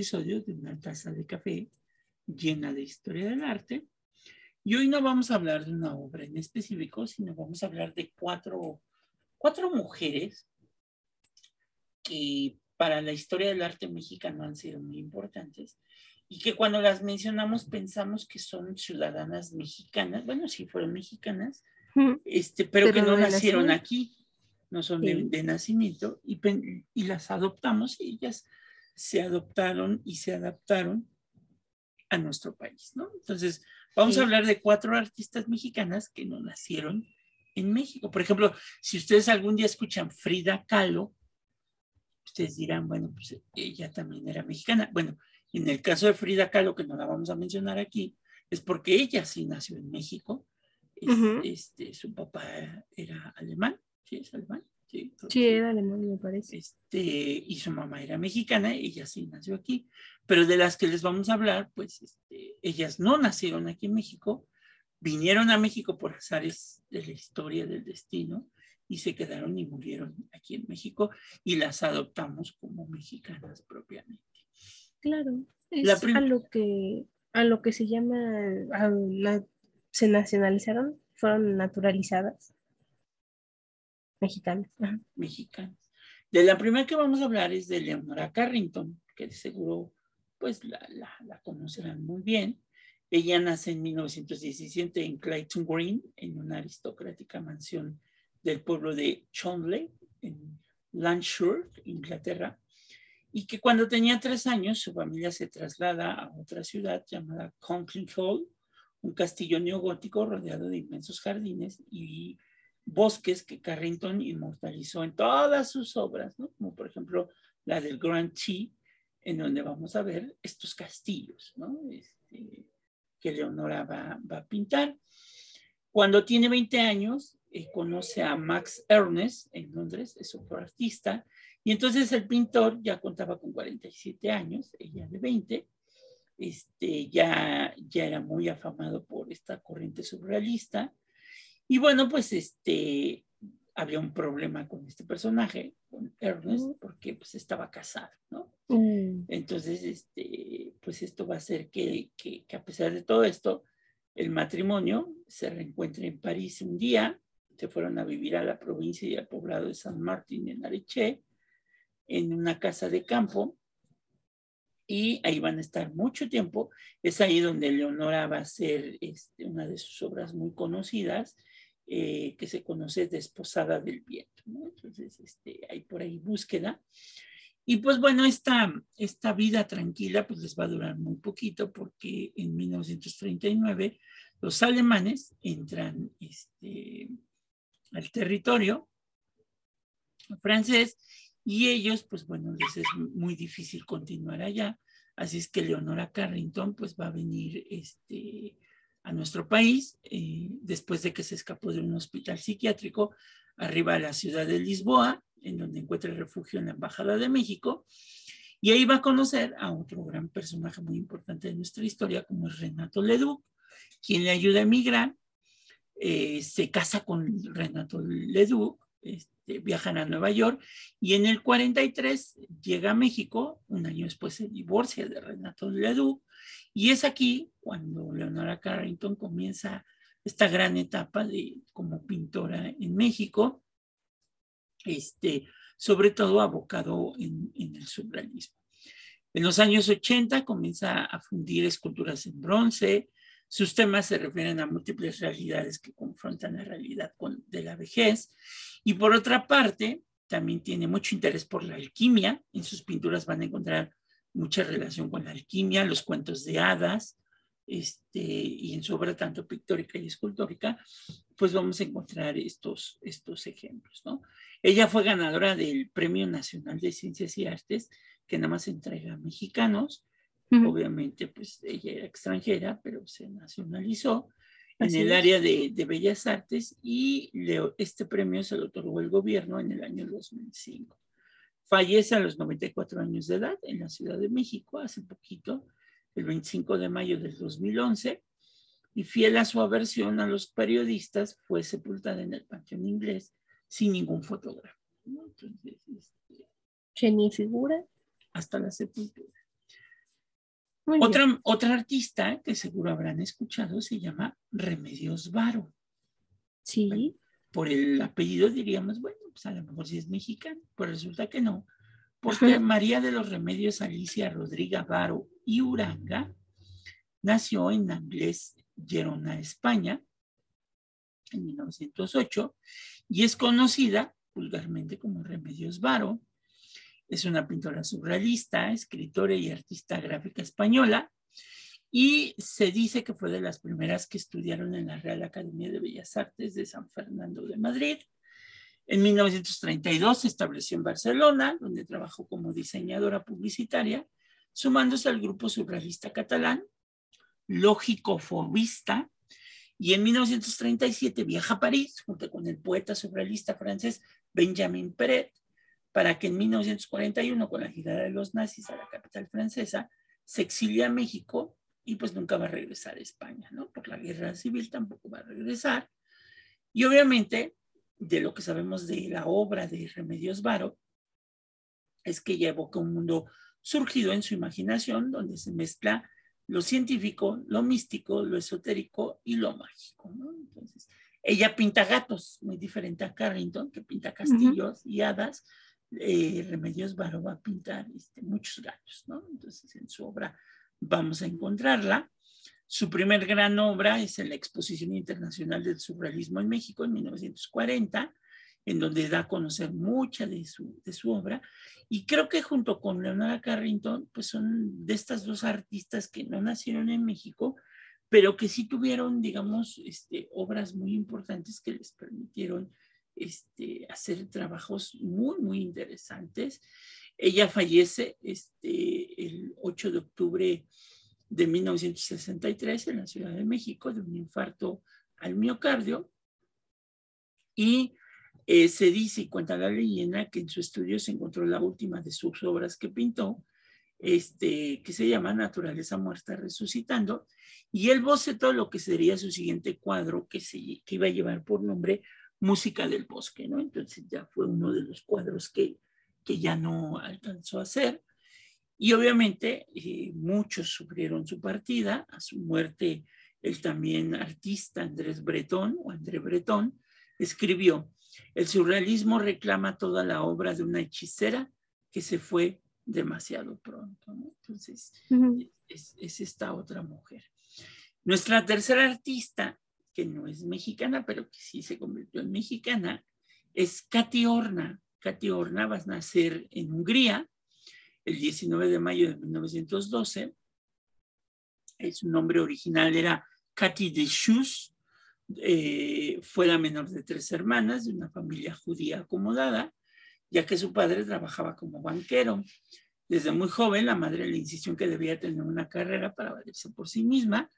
episodio de una taza de café llena de historia del arte. Y hoy no vamos a hablar de una obra en específico, sino vamos a hablar de cuatro, cuatro mujeres que para la historia del arte mexicano han sido muy importantes y que cuando las mencionamos pensamos que son ciudadanas mexicanas, bueno, sí fueron mexicanas, este, pero, que no nacieron aquí, no son de, nacimiento, y, y las adoptamos y ellas se adoptaron y se adaptaron a nuestro país, ¿no? Entonces, vamos a hablar de cuatro artistas mexicanas que no nacieron en México. Por ejemplo, si ustedes algún día escuchan Frida Kahlo, ustedes dirán, bueno, pues ella también era mexicana. Bueno, en el caso de Frida Kahlo, que no la vamos a mencionar aquí, es porque ella sí nació en México. este, su papá era alemán, ¿sí es alemán? Sí, sí, era alemán, me parece. Este, y su mamá era mexicana, ella sí nació aquí. Pero de las que les vamos a hablar, pues este, ellas no nacieron aquí en México, vinieron a México por azares de la historia del destino y se quedaron y murieron aquí en México y las adoptamos como mexicanas propiamente. Claro, es a lo que a lo que se llama se nacionalizaron, fueron naturalizadas mexicanas. Mexicanas. De la primera que vamos a hablar es de Leonora Carrington, que seguro pues la, la, conocerán muy bien. Ella nace en 1917 en Clayton Green, en una aristocrática mansión del pueblo de Chonley, en Lancashire, Inglaterra, y que cuando tenía tres años su familia se traslada a otra ciudad llamada Conklin Hall, un castillo neogótico rodeado de inmensos jardines y bosques que Carrington inmortalizó en todas sus obras, ¿no? como por ejemplo la del Grand Chi, en donde vamos a ver estos castillos ¿no? Este, que Leonora va, va, a pintar. Cuando tiene 20 años, eh, conoce a Max Ernest en Londres, es otro artista, y entonces el pintor ya contaba con 47 años, ella de 20, este, ya, ya era muy afamado por esta corriente surrealista. Y bueno, pues este, había un problema con este personaje, con Ernest, porque pues estaba casado, ¿no? Mm. Entonces, este, pues esto va a hacer que, que, que, a pesar de todo esto, el matrimonio se reencuentre en París un día, se fueron a vivir a la provincia y al poblado de San Martín en Areche, en una casa de campo y ahí van a estar mucho tiempo. Es ahí donde Leonora va a ser este, una de sus obras muy conocidas, eh, que se conoce Desposada del Viento. Entonces, este, hay por ahí búsqueda. Y pues bueno, esta, esta vida tranquila pues les va a durar muy poquito porque en 1939 los alemanes entran este, al territorio francés y ellos, pues bueno, les es muy difícil continuar allá. Así es que Leonora Carrington, pues va a venir este, a nuestro país eh, después de que se escapó de un hospital psiquiátrico arriba a la ciudad de Lisboa, en donde encuentra refugio en la Embajada de México. Y ahí va a conocer a otro gran personaje muy importante de nuestra historia, como es Renato Leduc, quien le ayuda a emigrar. Eh, se casa con Renato Leduc, este, viajan a Nueva York y en el 43 llega a México, un año después se divorcia de Renato Leduc y es aquí cuando Leonora Carrington comienza esta gran etapa de como pintora en México, este, sobre todo abocado en, en el surrealismo. En los años 80 comienza a fundir esculturas en bronce, sus temas se refieren a múltiples realidades que confrontan la realidad con, de la vejez. Y por otra parte, también tiene mucho interés por la alquimia. En sus pinturas van a encontrar mucha relación con la alquimia, los cuentos de hadas, este, y en su obra tanto pictórica y escultórica, pues vamos a encontrar estos, estos ejemplos. ¿no? Ella fue ganadora del Premio Nacional de Ciencias y Artes, que nada más entrega a mexicanos, Obviamente, pues ella era extranjera, pero se nacionalizó en el área de, Bellas Artes y este premio se lo otorgó el gobierno en el año 2005. Fallece a los 94 años de edad en la Ciudad de México hace poquito, el 25 de mayo del 2011, y fiel a su aversión a los periodistas, fue sepultada en el Panteón Inglés sin ningún fotógrafo. Entonces, este, ni figura? hasta la sepultura. Otra, otra artista que seguro habrán escuchado se llama Remedios Varo. Sí. por el apellido diríamos, bueno, pues a lo mejor sí es mexicano, pues resulta que no, porque María de los Remedios Alicia Rodríguez Varo y Uranga nació en Anglés, Gerona, España, en 1908, y es conocida vulgarmente como Remedios Varo. Es una pintora surrealista, escritora y artista gráfica española, y se dice que fue de las primeras que estudiaron en la Real Academia de Bellas Artes de San Fernando de Madrid. En 1932 se estableció en Barcelona, donde trabajó como diseñadora publicitaria, sumándose al grupo surrealista catalán, Lógico Fobista, y en 1937 viaja a París junto con el poeta surrealista francés Benjamin Peret, para que en 1941, con la llegada de los nazis a la capital francesa, se exilia a México y pues nunca va a regresar a España, ¿no? Por la guerra civil tampoco va a regresar. Y obviamente, de lo que sabemos de la obra de Remedios Varo, es que ella evoca un mundo surgido en su imaginación, donde se mezcla lo científico, lo místico, lo esotérico y lo mágico, ¿no? Entonces, ella pinta gatos, muy diferente a Carrington, que pinta castillos y hadas. Eh, Remedios Varo va a pintar este, muchos gatos, ¿no? Entonces, en su obra vamos a encontrarla. Su primer gran obra es en la Exposición Internacional del Surrealismo en México en 1940, en donde da a conocer mucha de su, de su obra. Y creo que junto con Leonora Carrington, pues son de estas dos artistas que no nacieron en México, pero que sí tuvieron, digamos, este, obras muy importantes que les permitieron este, hacer trabajos muy, muy interesantes. Ella fallece este, el 8 de octubre de 1963 en la Ciudad de México de un infarto al miocardio y eh, se dice y cuenta la leyenda que en su estudio se encontró la última de sus obras que pintó, este, que se llama Naturaleza Muerta Resucitando, y él bocetó lo que sería su siguiente cuadro que, se, que iba a llevar por nombre Música del Bosque, ¿no? Entonces ya fue uno de los cuadros que que ya no alcanzó a hacer. Y obviamente eh, muchos sufrieron su partida. A su muerte, el también artista Andrés Bretón o André Bretón escribió, el surrealismo reclama toda la obra de una hechicera que se fue demasiado pronto. Entonces, es, es, esta otra mujer. Nuestra tercera artista, que no es mexicana, pero que sí se convirtió en mexicana, es Katy Horna. Katy Ornavas nacer en Hungría el 19 de mayo de 1912. Su nombre original era Katy de Schuss. Eh, fue la menor de tres hermanas de una familia judía acomodada, ya que su padre trabajaba como banquero. Desde muy joven, la madre le insistió que debía tener una carrera para valerse por sí misma,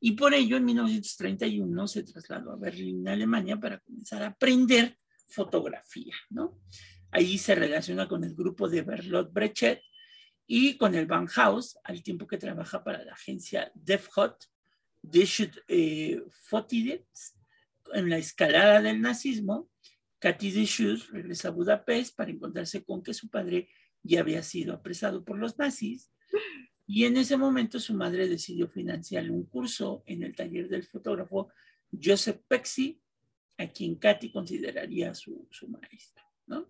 y por ello en 1931 se trasladó a Berlín, Alemania, para comenzar a aprender fotografía, ¿no? Ahí se relaciona con el grupo de Berlot Brechet y con el Bauhaus, al tiempo que trabaja para la agencia DefHot, Dished eh, en la escalada del nazismo. Katy Deschutes regresa a Budapest para encontrarse con que su padre ya había sido apresado por los nazis y en ese momento su madre decidió financiar un curso en el taller del fotógrafo Joseph Pexi a quien Katy consideraría su, su maestro, ¿no?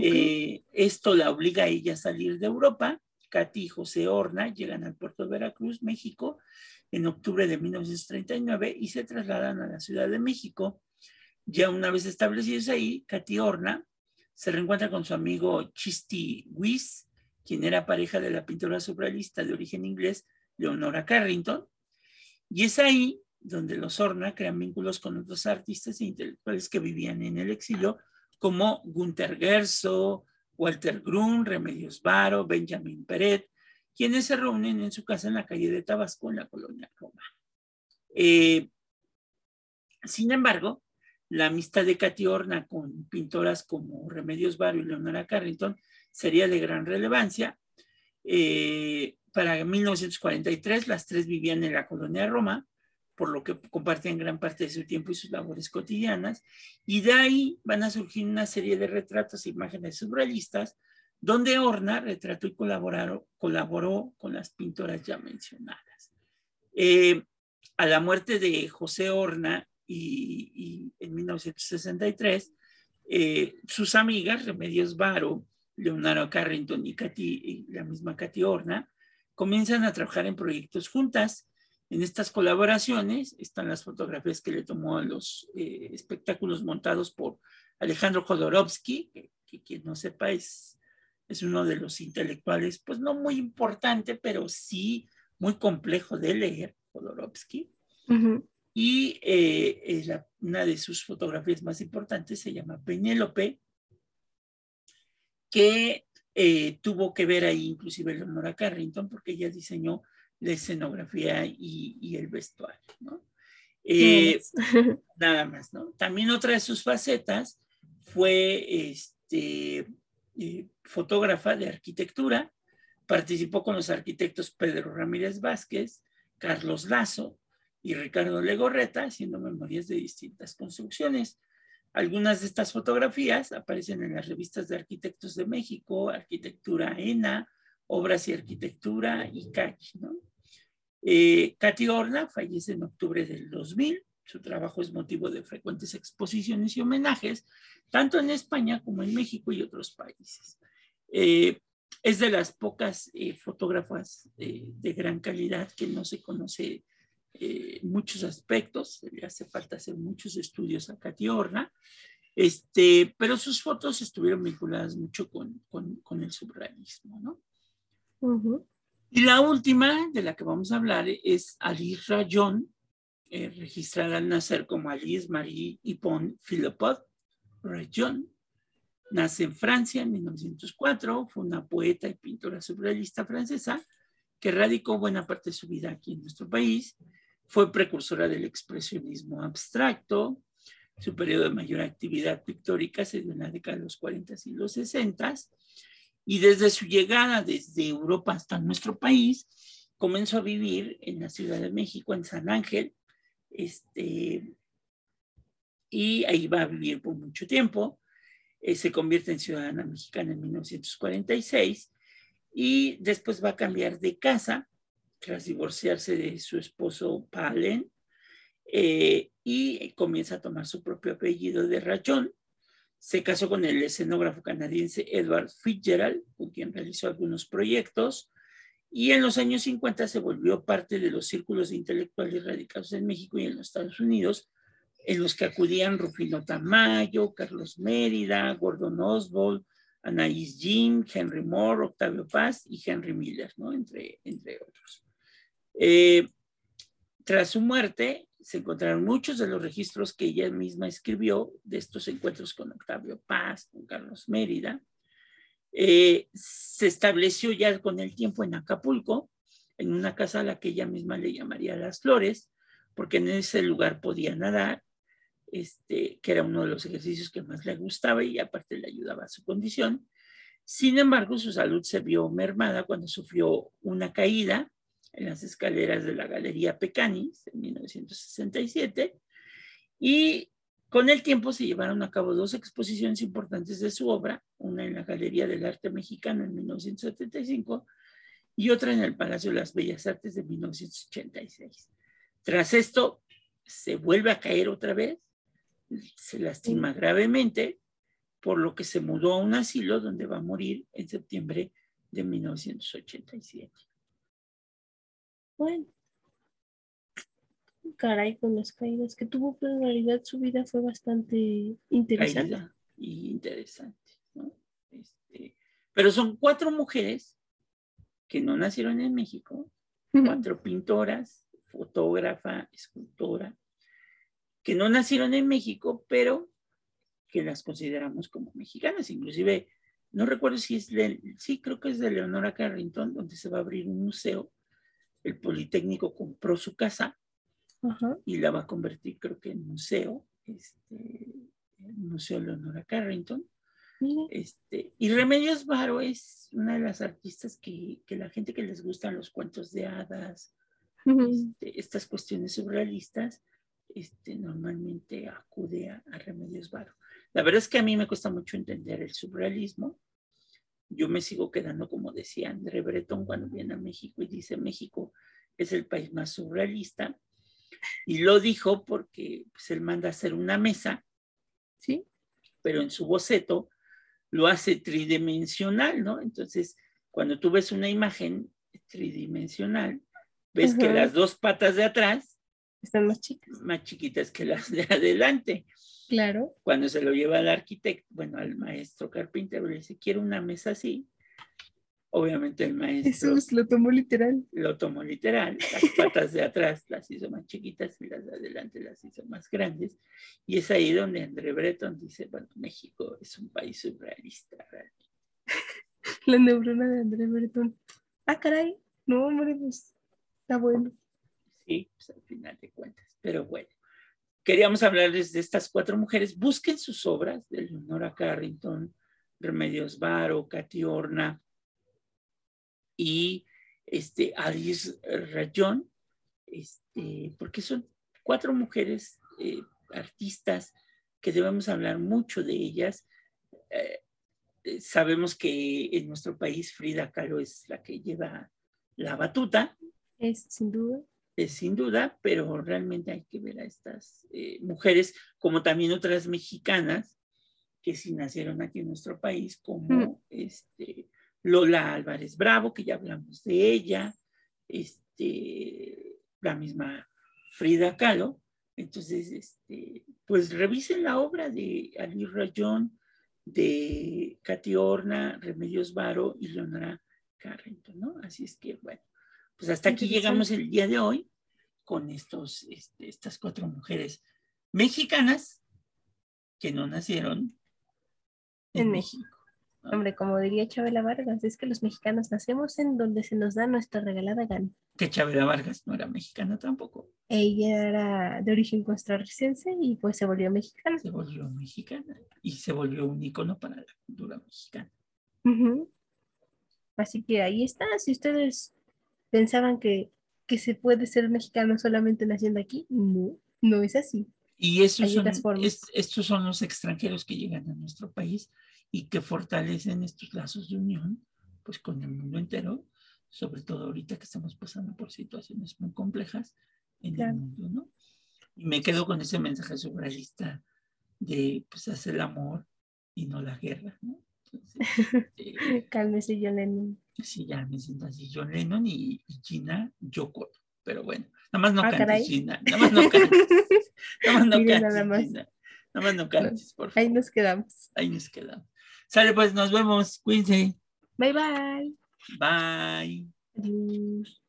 Eh, esto la obliga a ella a salir de Europa. Katy y José Horna llegan al puerto de Veracruz, México, en octubre de 1939 y se trasladan a la Ciudad de México. Ya una vez establecidos ahí, Katy Horna se reencuentra con su amigo Chisti Weiss, quien era pareja de la pintora surrealista de origen inglés, Leonora Carrington, y es ahí donde los Horna crean vínculos con otros artistas e intelectuales que vivían en el exilio, como Gunther Gerso, Walter Grun, Remedios Varo, Benjamin Peret, quienes se reúnen en su casa en la calle de Tabasco, en la colonia Roma. Eh, sin embargo, la amistad de Katy Horna con pintoras como Remedios Varo y Leonora Carrington sería de gran relevancia. Eh, para 1943, las tres vivían en la colonia Roma por lo que compartían gran parte de su tiempo y sus labores cotidianas, y de ahí van a surgir una serie de retratos e imágenes surrealistas donde Horna retrató y colaboró, con las pintoras ya mencionadas. Eh, a la muerte de José Horna y, en 1963, eh, sus amigas Remedios Varo, Leonardo Carrington y, y la misma Katy Horna comienzan a trabajar en proyectos juntas. En estas colaboraciones están las fotografías que le tomó a los eh, espectáculos montados por Alejandro Jodorowsky, que, quien no sepa es, es uno de los intelectuales, pues no muy importante, pero sí muy complejo de leer, Jodorowsky. Y eh, una de sus fotografías más importantes se llama Penélope, que eh, tuvo que ver ahí inclusive Leonora Carrington, porque ella diseñó la escenografía y, el vestuario, ¿no? Eh, nada más, ¿no? También otra de sus facetas fue este, fotógrafa de arquitectura, participó con los arquitectos Pedro Ramírez Vázquez, Carlos Lazo, y Ricardo Legorreta haciendo memorias de distintas construcciones. Algunas de estas fotografías aparecen en las revistas de Arquitectos de México, Arquitectura ENA, Obras y Arquitectura y CACH. ¿no? Eh, Katy Orla fallece en octubre del 2000. Su trabajo es motivo de frecuentes exposiciones y homenajes, tanto en España como en México y otros países. Eh, es de las pocas eh, fotógrafas de gran calidad que no se conoce eh, muchos aspectos, le hace falta hacer muchos estudios a Katy Horna, este, pero sus fotos estuvieron vinculadas mucho con, con, el surrealismo, ¿no? Y la última de la que vamos a hablar es Alice Rayon, eh, registrada al nacer como Alice Marie Yvonne Philippot Rayon. Nace en Francia en 1904, fue una poeta y pintora surrealista francesa que radicó buena parte de su vida aquí en nuestro país fue precursora del expresionismo abstracto. Su periodo de mayor actividad pictórica se dio en la década de los 40 y los 60 y desde su llegada desde Europa hasta nuestro país comenzó a vivir en la Ciudad de México, en San Ángel, este, y ahí va a vivir por mucho tiempo. Eh, se convierte en ciudadana mexicana en 1946 y después va a cambiar de casa tras divorciarse de su esposo Palen, eh, y comienza a tomar su propio apellido de Rayón. Se casó con el escenógrafo canadiense Edward Fitzgerald, con quien realizó algunos proyectos, y en los años 50 se volvió parte de los círculos intelectuales radicados en México y en los Estados Unidos, en los que acudían Rufino Tamayo, Carlos Mérida, Gordon Oswald, Anaïs Jim, Henry Moore, Octavio Paz y Henry Miller, entre, entre otros. Eh, tras su muerte, se encontraron muchos de los registros que ella misma escribió de estos encuentros con Octavio Paz, con Carlos Mérida. Eh, se estableció ya con el tiempo en Acapulco, en una casa a la que ella misma le llamaría Las Flores, porque en ese lugar podía nadar, este, que era uno de los ejercicios que más le gustaba y aparte le ayudaba a su condición. Sin embargo, su salud se vio mermada cuando sufrió una caída en las escaleras de la Galería Pecanis en 1967 y con el tiempo se llevaron a cabo dos exposiciones importantes de su obra, una en la Galería del Arte Mexicano en 1975 y otra en el Palacio de las Bellas Artes de 1986. Tras esto, se vuelve a caer otra vez, se lastima gravemente, por lo que se mudó a un asilo donde va a morir en septiembre de 1987. Bueno, caray, con las caídas que tuvo, pero en realidad su vida fue bastante interesante. y interesante, ¿no? Este, pero son cuatro mujeres que no nacieron en México, cuatro pintoras, fotógrafa, escultora, que no nacieron en México, pero que las consideramos como mexicanas. Inclusive, no recuerdo si es, de, sí, creo que es de Leonora Carrington, donde se va a abrir un museo el Politécnico compró su casa y la va a convertir, creo que en museo, este, el Museo Leonora Carrington. Este, y Remedios Varo es una de las artistas que, la gente que les gustan los cuentos de hadas, este, estas cuestiones surrealistas, este, normalmente acude a, Remedios Varo. La verdad es que a mí me cuesta mucho entender el surrealismo, yo me sigo quedando, como decía André Breton cuando viene a México y dice México es el país más surrealista. Y lo dijo porque pues, él manda a hacer una mesa, ¿sí? Pero en su boceto lo hace tridimensional, ¿no? Entonces, cuando tú ves una imagen tridimensional, ves que las dos patas de atrás están más chicas. Más chiquitas que las de adelante. Claro. Cuando se lo lleva al arquitecto, bueno, al maestro carpintero, le dice, quiero una mesa así. Obviamente el maestro. Jesús lo tomó literal. Lo tomó literal. Las patas de atrás las hizo más chiquitas y las de adelante las hizo más grandes. Y es ahí donde André Breton dice, bueno, México es un país surrealista La neurona de André Breton. Ah, caray. No, hombre, pues está bueno. Sí, pues al final de cuentas. Pero bueno queríamos hablarles de estas cuatro mujeres. Busquen sus obras de Leonora Carrington, Remedios Varo, Katy Orna y este, Alice Rayón, este, porque son cuatro mujeres eh, artistas que debemos hablar mucho de ellas. Eh, eh, sabemos que en nuestro país Frida Kahlo es la que lleva la batuta. Es sin duda sin duda, pero realmente hay que ver a estas eh, mujeres, como también otras mexicanas que sí nacieron aquí en nuestro país, como este, Lola Álvarez Bravo, que ya hablamos de ella, este, la misma Frida Kahlo. Entonces, este, pues revisen la obra de Ali Rayón, de Katy Orna, Remedios Varo y Leonora Carrington, ¿no? Así es que, bueno, pues hasta aquí llegamos el día de hoy con estos, este, estas cuatro mujeres mexicanas que no nacieron en, México. Hombre, como diría Chabela Vargas, es que los mexicanos nacemos en donde se nos da nuestra regalada gana. Que Chabela Vargas no era mexicana tampoco. Ella era de origen costarricense y pues se volvió mexicana. Se volvió mexicana y se volvió un icono para la cultura mexicana. Así que ahí está, si ustedes pensaban que, se puede ser mexicano solamente naciendo aquí, no, no es así. Y esos son, estos son los extranjeros que llegan a nuestro país y que fortalecen estos lazos de unión pues con el mundo entero, sobre todo ahorita que estamos pasando por situaciones muy complejas en el mundo, ¿no? Y me quedo con ese mensaje surrealista de pues hacer el amor y no la guerra, ¿no? Este, Cálmese John Lennon. Sí, ya me siento así, John Lennon y, Gina Yoko. Pero bueno, nada más no ah, cantes, Gina. Nada más no cantes. Nada más no cantes, nada más. Gina. Nada más no cantes, por favor. Ahí nos quedamos. Ahí nos quedamos. Sale, pues, nos vemos. Cuídense. Bye, bye. Bye. Adiós.